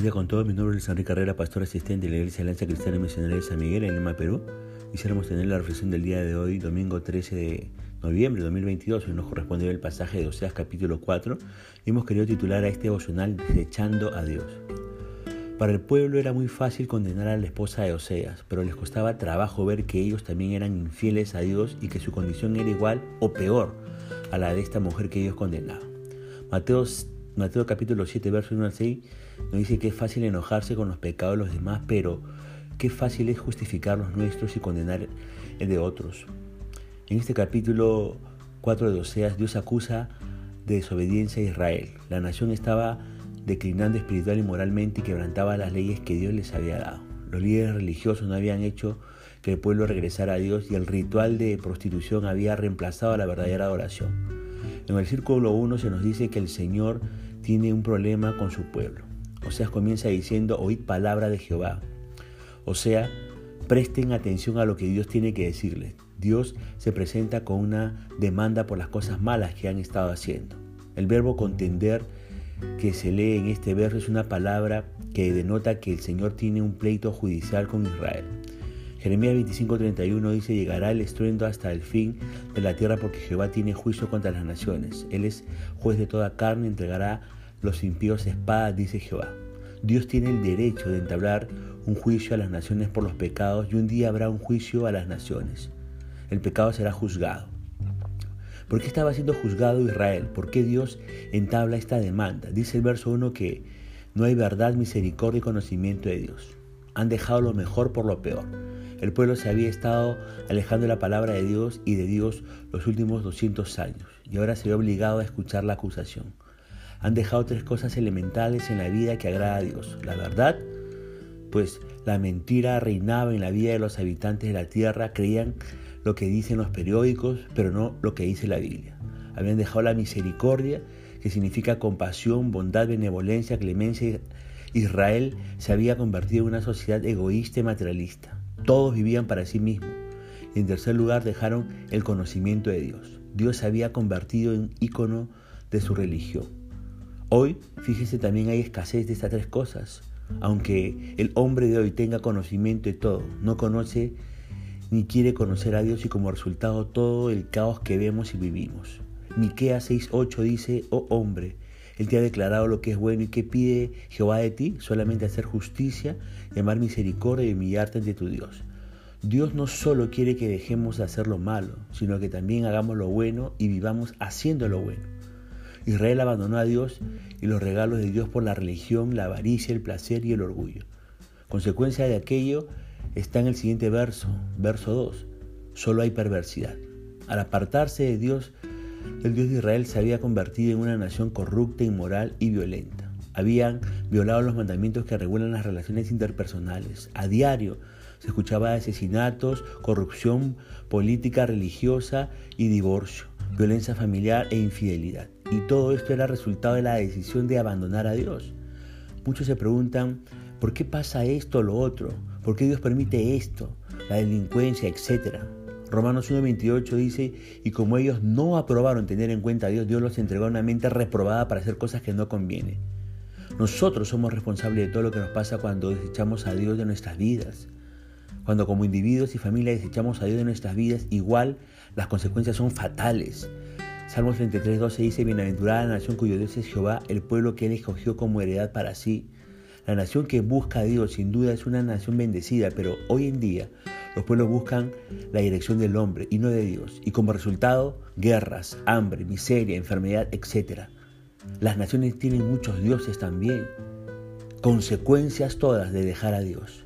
Buen día con todos, mi nombre es Enrique Carrera, pastor asistente de la Iglesia Alianza Cristiana Misionera de San Miguel en Lima, Perú. Quisiéramos tener la reflexión del día de hoy, domingo 13 de noviembre de 2022, y nos corresponde el pasaje de Oseas capítulo 4, y hemos querido titular a este devocional Desechando a Dios. Para el pueblo era muy fácil condenar a la esposa de Oseas, pero les costaba trabajo ver que ellos también eran infieles a Dios y que su condición era igual o peor a la de esta mujer que ellos condenaban. Mateo, Mateo capítulo 7, verso 1 al 6 nos dice que es fácil enojarse con los pecados de los demás, pero qué fácil es justificar los nuestros y condenar el de otros. En este capítulo 4 de Oseas, Dios acusa de desobediencia a Israel. La nación estaba declinando espiritual y moralmente y quebrantaba las leyes que Dios les había dado. Los líderes religiosos no habían hecho que el pueblo regresara a Dios y el ritual de prostitución había reemplazado a la verdadera adoración. En el círculo 1 se nos dice que el Señor tiene un problema con su pueblo. Oseas comienza diciendo, oíd palabra de Jehová. O sea, presten atención a lo que Dios tiene que decirles. Dios se presenta con una demanda por las cosas malas que han estado haciendo. El verbo contender que se lee en este verso es una palabra que denota que el Señor tiene un pleito judicial con Israel. Jeremías 25:31 dice, llegará el estruendo hasta el fin de la tierra porque Jehová tiene juicio contra las naciones. Él es juez de toda carne, entregará los impíos espada, dice Jehová. Dios tiene el derecho de entablar un juicio a las naciones por los pecados y un día habrá un juicio a las naciones. El pecado será juzgado. ¿Por qué estaba siendo juzgado Israel? ¿Por qué Dios entabla esta demanda? Dice el verso 1 que no hay verdad, misericordia y conocimiento de Dios. Han dejado lo mejor por lo peor. El pueblo se había estado alejando de la palabra de Dios y de Dios los últimos 200 años y ahora se ve obligado a escuchar la acusación. Han dejado tres cosas elementales en la vida que agrada a Dios. La verdad, pues la mentira reinaba en la vida de los habitantes de la tierra, creían lo que dicen los periódicos, pero no lo que dice la Biblia. Habían dejado la misericordia, que significa compasión, bondad, benevolencia, clemencia. Israel se había convertido en una sociedad egoísta y materialista. Todos vivían para sí mismos. Y en tercer lugar dejaron el conocimiento de Dios. Dios se había convertido en ícono de su religión. Hoy, fíjese, también hay escasez de estas tres cosas. Aunque el hombre de hoy tenga conocimiento de todo, no conoce ni quiere conocer a Dios y como resultado todo el caos que vemos y vivimos. Miqueas 6:8 dice, "Oh hombre, él te ha declarado lo que es bueno y que pide Jehová de ti, solamente hacer justicia, llamar misericordia y humillarte ante tu Dios." Dios no solo quiere que dejemos de hacer lo malo, sino que también hagamos lo bueno y vivamos haciendo lo bueno. Israel abandonó a Dios y los regalos de Dios por la religión, la avaricia, el placer y el orgullo. Consecuencia de aquello está en el siguiente verso, verso 2. Solo hay perversidad. Al apartarse de Dios, el Dios de Israel se había convertido en una nación corrupta, inmoral y violenta. Habían violado los mandamientos que regulan las relaciones interpersonales. A diario se escuchaba asesinatos, corrupción política, religiosa y divorcio, violencia familiar e infidelidad. Y todo esto era resultado de la decisión de abandonar a Dios. Muchos se preguntan, ¿por qué pasa esto o lo otro? ¿Por qué Dios permite esto? La delincuencia, etcétera. Romanos 1.28 dice, y como ellos no aprobaron tener en cuenta a Dios, Dios los entregó a una mente reprobada para hacer cosas que no convienen. Nosotros somos responsables de todo lo que nos pasa cuando desechamos a Dios de nuestras vidas. Cuando como individuos y familia desechamos a Dios de nuestras vidas, igual las consecuencias son fatales. Salmos 33, 12 dice, Bienaventurada la nación cuyo Dios es Jehová, el pueblo que él escogió como heredad para sí. La nación que busca a Dios sin duda es una nación bendecida, pero hoy en día los pueblos buscan la dirección del hombre y no de Dios. Y como resultado, guerras, hambre, miseria, enfermedad, etc. Las naciones tienen muchos dioses también. Consecuencias todas de dejar a Dios.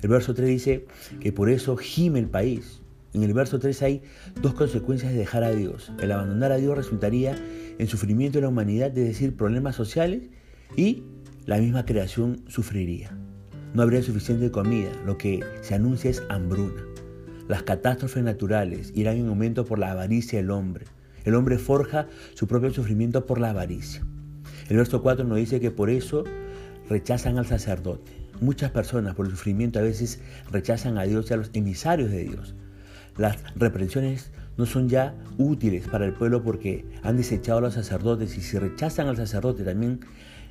El verso 3 dice que por eso gime el país. En el verso 3 hay dos consecuencias de dejar a Dios. El abandonar a Dios resultaría en sufrimiento de la humanidad, es decir, problemas sociales, y la misma creación sufriría. No habría suficiente comida, lo que se anuncia es hambruna. Las catástrofes naturales irán en aumento por la avaricia del hombre. El hombre forja su propio sufrimiento por la avaricia. El verso 4 nos dice que por eso rechazan al sacerdote. Muchas personas por el sufrimiento a veces rechazan a Dios y a los emisarios de Dios. Las reprensiones no son ya útiles para el pueblo porque han desechado a los sacerdotes y si rechazan al sacerdote también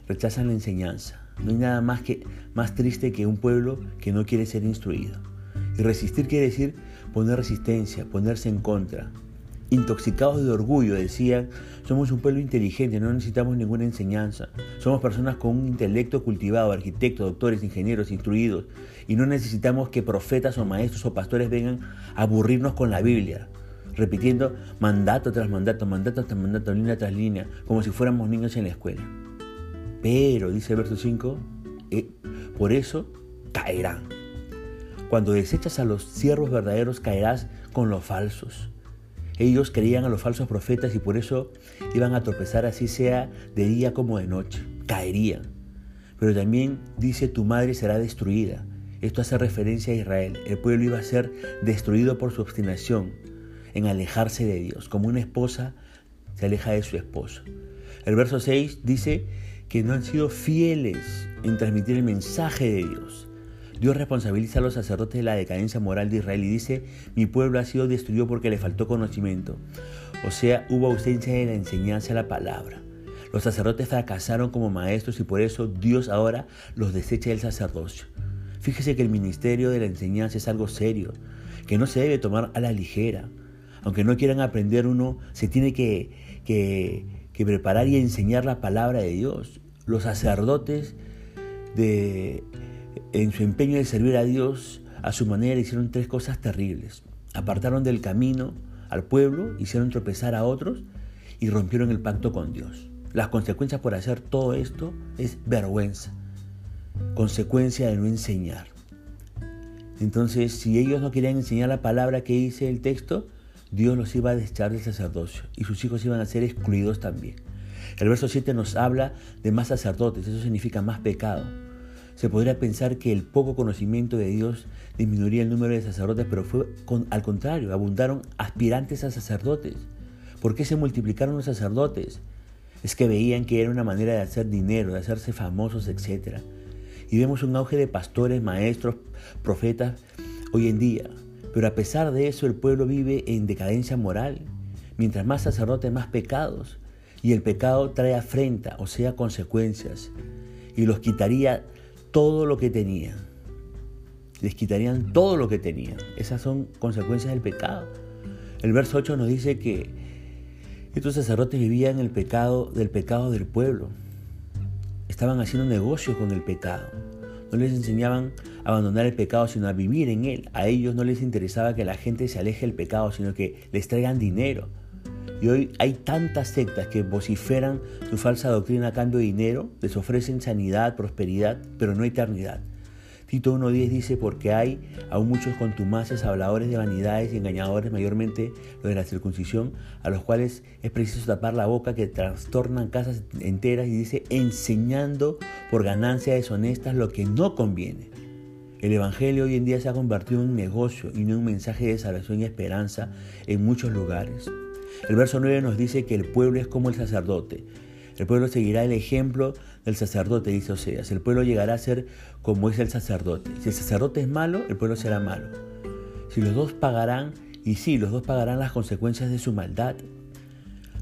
rechazan la enseñanza. No hay nada más, que, más triste que un pueblo que no quiere ser instruido. Y resistir quiere decir poner resistencia, ponerse en contra. Intoxicados de orgullo, decían, somos un pueblo inteligente, no necesitamos ninguna enseñanza. Somos personas con un intelecto cultivado, arquitectos, doctores, ingenieros, instruidos, y no necesitamos que profetas o maestros o pastores vengan a aburrirnos con la Biblia, repitiendo mandato tras mandato, mandato tras mandato, línea tras línea, como si fuéramos niños en la escuela. Pero, dice el verso 5, eh, por eso caerán. Cuando desechas a los siervos verdaderos, caerás con los falsos. Ellos creían a los falsos profetas y por eso iban a tropezar así sea de día como de noche. Caerían. Pero también dice tu madre será destruida. Esto hace referencia a Israel. El pueblo iba a ser destruido por su obstinación en alejarse de Dios, como una esposa se aleja de su esposo. El verso 6 dice que no han sido fieles en transmitir el mensaje de Dios. Dios responsabiliza a los sacerdotes de la decadencia moral de Israel y dice, mi pueblo ha sido destruido porque le faltó conocimiento. O sea, hubo ausencia de la enseñanza de la palabra. Los sacerdotes fracasaron como maestros y por eso Dios ahora los desecha del sacerdocio. Fíjese que el ministerio de la enseñanza es algo serio, que no se debe tomar a la ligera. Aunque no quieran aprender uno, se tiene que, que, que preparar y enseñar la palabra de Dios. Los sacerdotes de en su empeño de servir a Dios a su manera hicieron tres cosas terribles. Apartaron del camino al pueblo, hicieron tropezar a otros y rompieron el pacto con Dios. Las consecuencias por hacer todo esto es vergüenza, consecuencia de no enseñar. Entonces, si ellos no querían enseñar la palabra que dice el texto, Dios los iba a desechar del sacerdocio y sus hijos iban a ser excluidos también. El verso 7 nos habla de más sacerdotes, eso significa más pecado. Se podría pensar que el poco conocimiento de Dios disminuiría el número de sacerdotes, pero fue al contrario, abundaron aspirantes a sacerdotes. ¿Por qué se multiplicaron los sacerdotes? Es que veían que era una manera de hacer dinero, de hacerse famosos, etc. Y vemos un auge de pastores, maestros, profetas hoy en día. Pero a pesar de eso, el pueblo vive en decadencia moral. Mientras más sacerdotes, más pecados. Y el pecado trae afrenta, o sea, consecuencias. Y los quitaría todo lo que tenían. Les quitarían todo lo que tenían. Esas son consecuencias del pecado. El verso 8 nos dice que estos sacerdotes vivían el pecado del pecado del pueblo. Estaban haciendo negocios con el pecado. No les enseñaban a abandonar el pecado, sino a vivir en él. A ellos no les interesaba que la gente se aleje del pecado, sino que les traigan dinero. Y hoy hay tantas sectas que vociferan su falsa doctrina a cambio de dinero, les ofrecen sanidad, prosperidad, pero no eternidad. Tito 1.10 dice, porque hay aún muchos contumaces, habladores de vanidades y engañadores, mayormente los de la circuncisión, a los cuales es preciso tapar la boca, que trastornan casas enteras y dice, enseñando por ganancias deshonestas lo que no conviene. El Evangelio hoy en día se ha convertido en un negocio y no en un mensaje de salvación y esperanza en muchos lugares. El verso 9 nos dice que el pueblo es como el sacerdote. El pueblo seguirá el ejemplo del sacerdote, dice Oseas. El pueblo llegará a ser como es el sacerdote. Si el sacerdote es malo, el pueblo será malo. Si los dos pagarán, y sí, los dos pagarán las consecuencias de su maldad.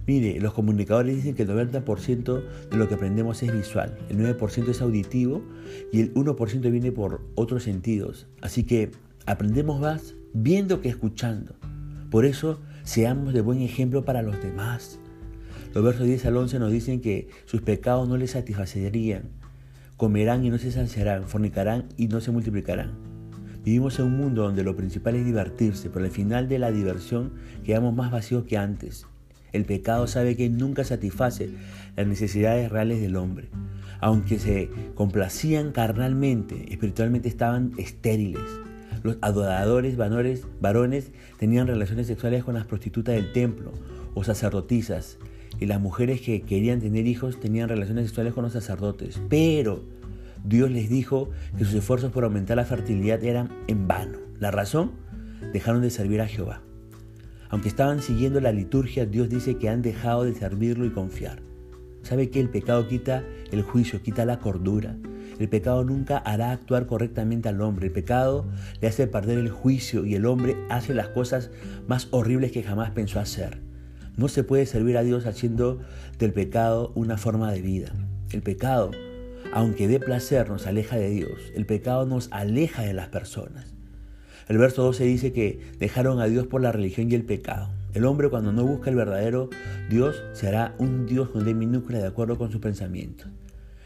Mire, los comunicadores dicen que el 90% de lo que aprendemos es visual, el 9% es auditivo y el 1% viene por otros sentidos. Así que aprendemos más viendo que escuchando. Por eso Seamos de buen ejemplo para los demás. Los versos 10 al 11 nos dicen que sus pecados no les satisfacerían. Comerán y no se saciarán, fornicarán y no se multiplicarán. Vivimos en un mundo donde lo principal es divertirse, pero al final de la diversión quedamos más vacíos que antes. El pecado sabe que nunca satisface las necesidades reales del hombre. Aunque se complacían carnalmente, espiritualmente estaban estériles. Los adoradores varones, varones tenían relaciones sexuales con las prostitutas del templo o sacerdotisas. Y las mujeres que querían tener hijos tenían relaciones sexuales con los sacerdotes. Pero Dios les dijo que sus esfuerzos por aumentar la fertilidad eran en vano. La razón, dejaron de servir a Jehová. Aunque estaban siguiendo la liturgia, Dios dice que han dejado de servirlo y confiar. ¿Sabe que el pecado quita el juicio, quita la cordura? El pecado nunca hará actuar correctamente al hombre. El pecado le hace perder el juicio y el hombre hace las cosas más horribles que jamás pensó hacer. No se puede servir a Dios haciendo del pecado una forma de vida. El pecado aunque dé placer, nos aleja de Dios. El pecado nos aleja de las personas. El verso 12 dice que dejaron a Dios por la religión y el pecado. El hombre cuando no busca el verdadero Dios será un Dios con D minúscula de acuerdo con sus pensamientos.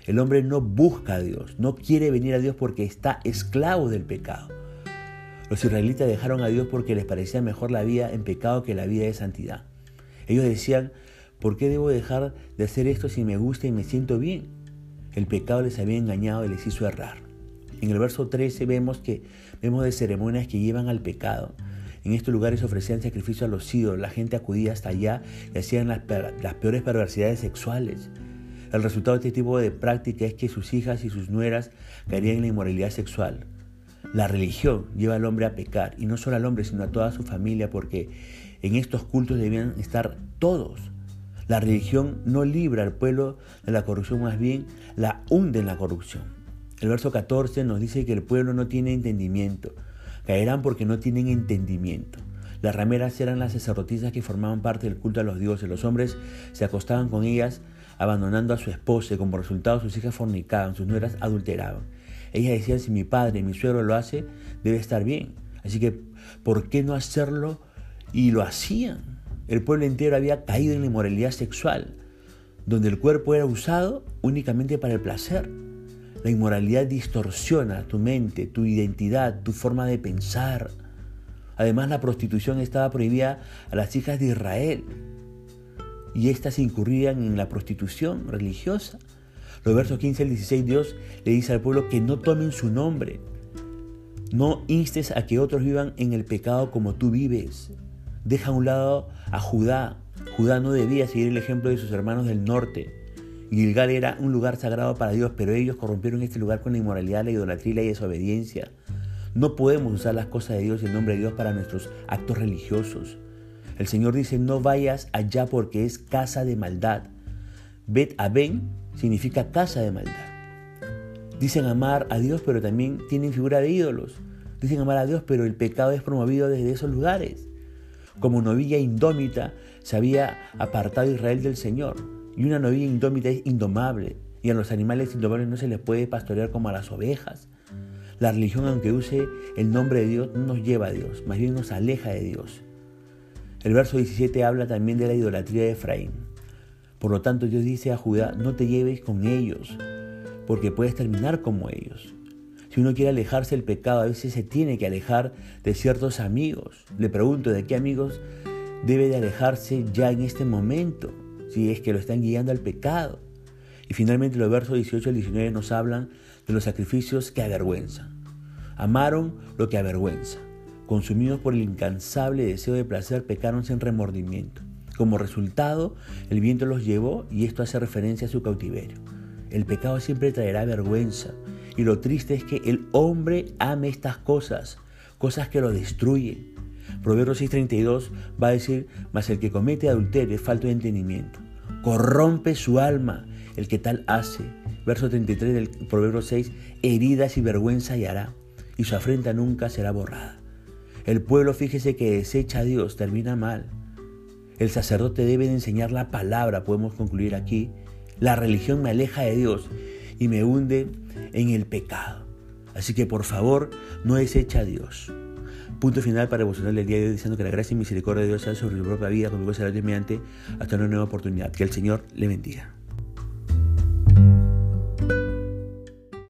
El hombre no busca a Dios, no quiere venir a Dios porque está esclavo del pecado. Los israelitas dejaron a Dios porque les parecía mejor la vida en pecado que la vida de santidad. Ellos decían, ¿por qué debo dejar de hacer esto si me gusta y me siento bien? El pecado les había engañado y les hizo errar. En el verso 13 vemos que vemos de ceremonias que llevan al pecado. En estos lugares ofrecían sacrificio a los ídolos, la gente acudía hasta allá y hacían las, las peores perversidades sexuales. El resultado de este tipo de práctica es que sus hijas y sus nueras caerían en la inmoralidad sexual. La religión lleva al hombre a pecar, y no solo al hombre, sino a toda su familia, porque en estos cultos debían estar todos. La religión no libra al pueblo de la corrupción, más bien la hunde en la corrupción. El verso 14 nos dice que el pueblo no tiene entendimiento. Caerán porque no tienen entendimiento. Las rameras eran las sacerdotisas que formaban parte del culto a los dioses. Los hombres se acostaban con ellas abandonando a su esposa y como resultado sus hijas fornicaban, sus nueras adulteraban. Ellas decían, si mi padre, mi suegro lo hace, debe estar bien. Así que, ¿por qué no hacerlo? Y lo hacían. El pueblo entero había caído en la inmoralidad sexual, donde el cuerpo era usado únicamente para el placer. La inmoralidad distorsiona tu mente, tu identidad, tu forma de pensar. Además, la prostitución estaba prohibida a las hijas de Israel y éstas incurrían en la prostitución religiosa. Los versos 15 al 16 Dios le dice al pueblo que no tomen su nombre. No instes a que otros vivan en el pecado como tú vives. Deja a un lado a Judá. Judá no debía seguir el ejemplo de sus hermanos del norte. Gilgal era un lugar sagrado para Dios, pero ellos corrompieron este lugar con la inmoralidad, la idolatría y la desobediencia. No podemos usar las cosas de Dios y el nombre de Dios para nuestros actos religiosos. El Señor dice, no vayas allá porque es casa de maldad. Bet Aben significa casa de maldad. Dicen amar a Dios, pero también tienen figura de ídolos. Dicen amar a Dios, pero el pecado es promovido desde esos lugares. Como novilla indómita se había apartado Israel del Señor. Y una novilla indómita es indomable. Y a los animales indomables no se les puede pastorear como a las ovejas. La religión, aunque use el nombre de Dios, no nos lleva a Dios, más bien nos aleja de Dios. El verso 17 habla también de la idolatría de Efraín. Por lo tanto, Dios dice a Judá, no te lleves con ellos, porque puedes terminar como ellos. Si uno quiere alejarse del pecado, a veces se tiene que alejar de ciertos amigos. Le pregunto, ¿de qué amigos debe de alejarse ya en este momento? Si es que lo están guiando al pecado. Y finalmente los versos 18 al 19 nos hablan de los sacrificios que avergüenzan. Amaron lo que avergüenza. Consumidos por el incansable deseo de placer, pecaron sin remordimiento. Como resultado, el viento los llevó y esto hace referencia a su cautiverio. El pecado siempre traerá vergüenza y lo triste es que el hombre ame estas cosas, cosas que lo destruyen. Proverbios 6:32 va a decir, mas el que comete adulterio es falto de entendimiento. Corrompe su alma el que tal hace. Verso 33 del Proverbio 6, heridas y vergüenza hallará, y su afrenta nunca será borrada. El pueblo, fíjese que desecha a Dios, termina mal. El sacerdote debe de enseñar la palabra, podemos concluir aquí. La religión me aleja de Dios y me hunde en el pecado. Así que por favor, no desecha a Dios. Punto final para devocionar el día de hoy diciendo que la gracia y misericordia de Dios sea sobre su propia vida, con Dios mediante hasta una nueva oportunidad. Que el Señor le bendiga.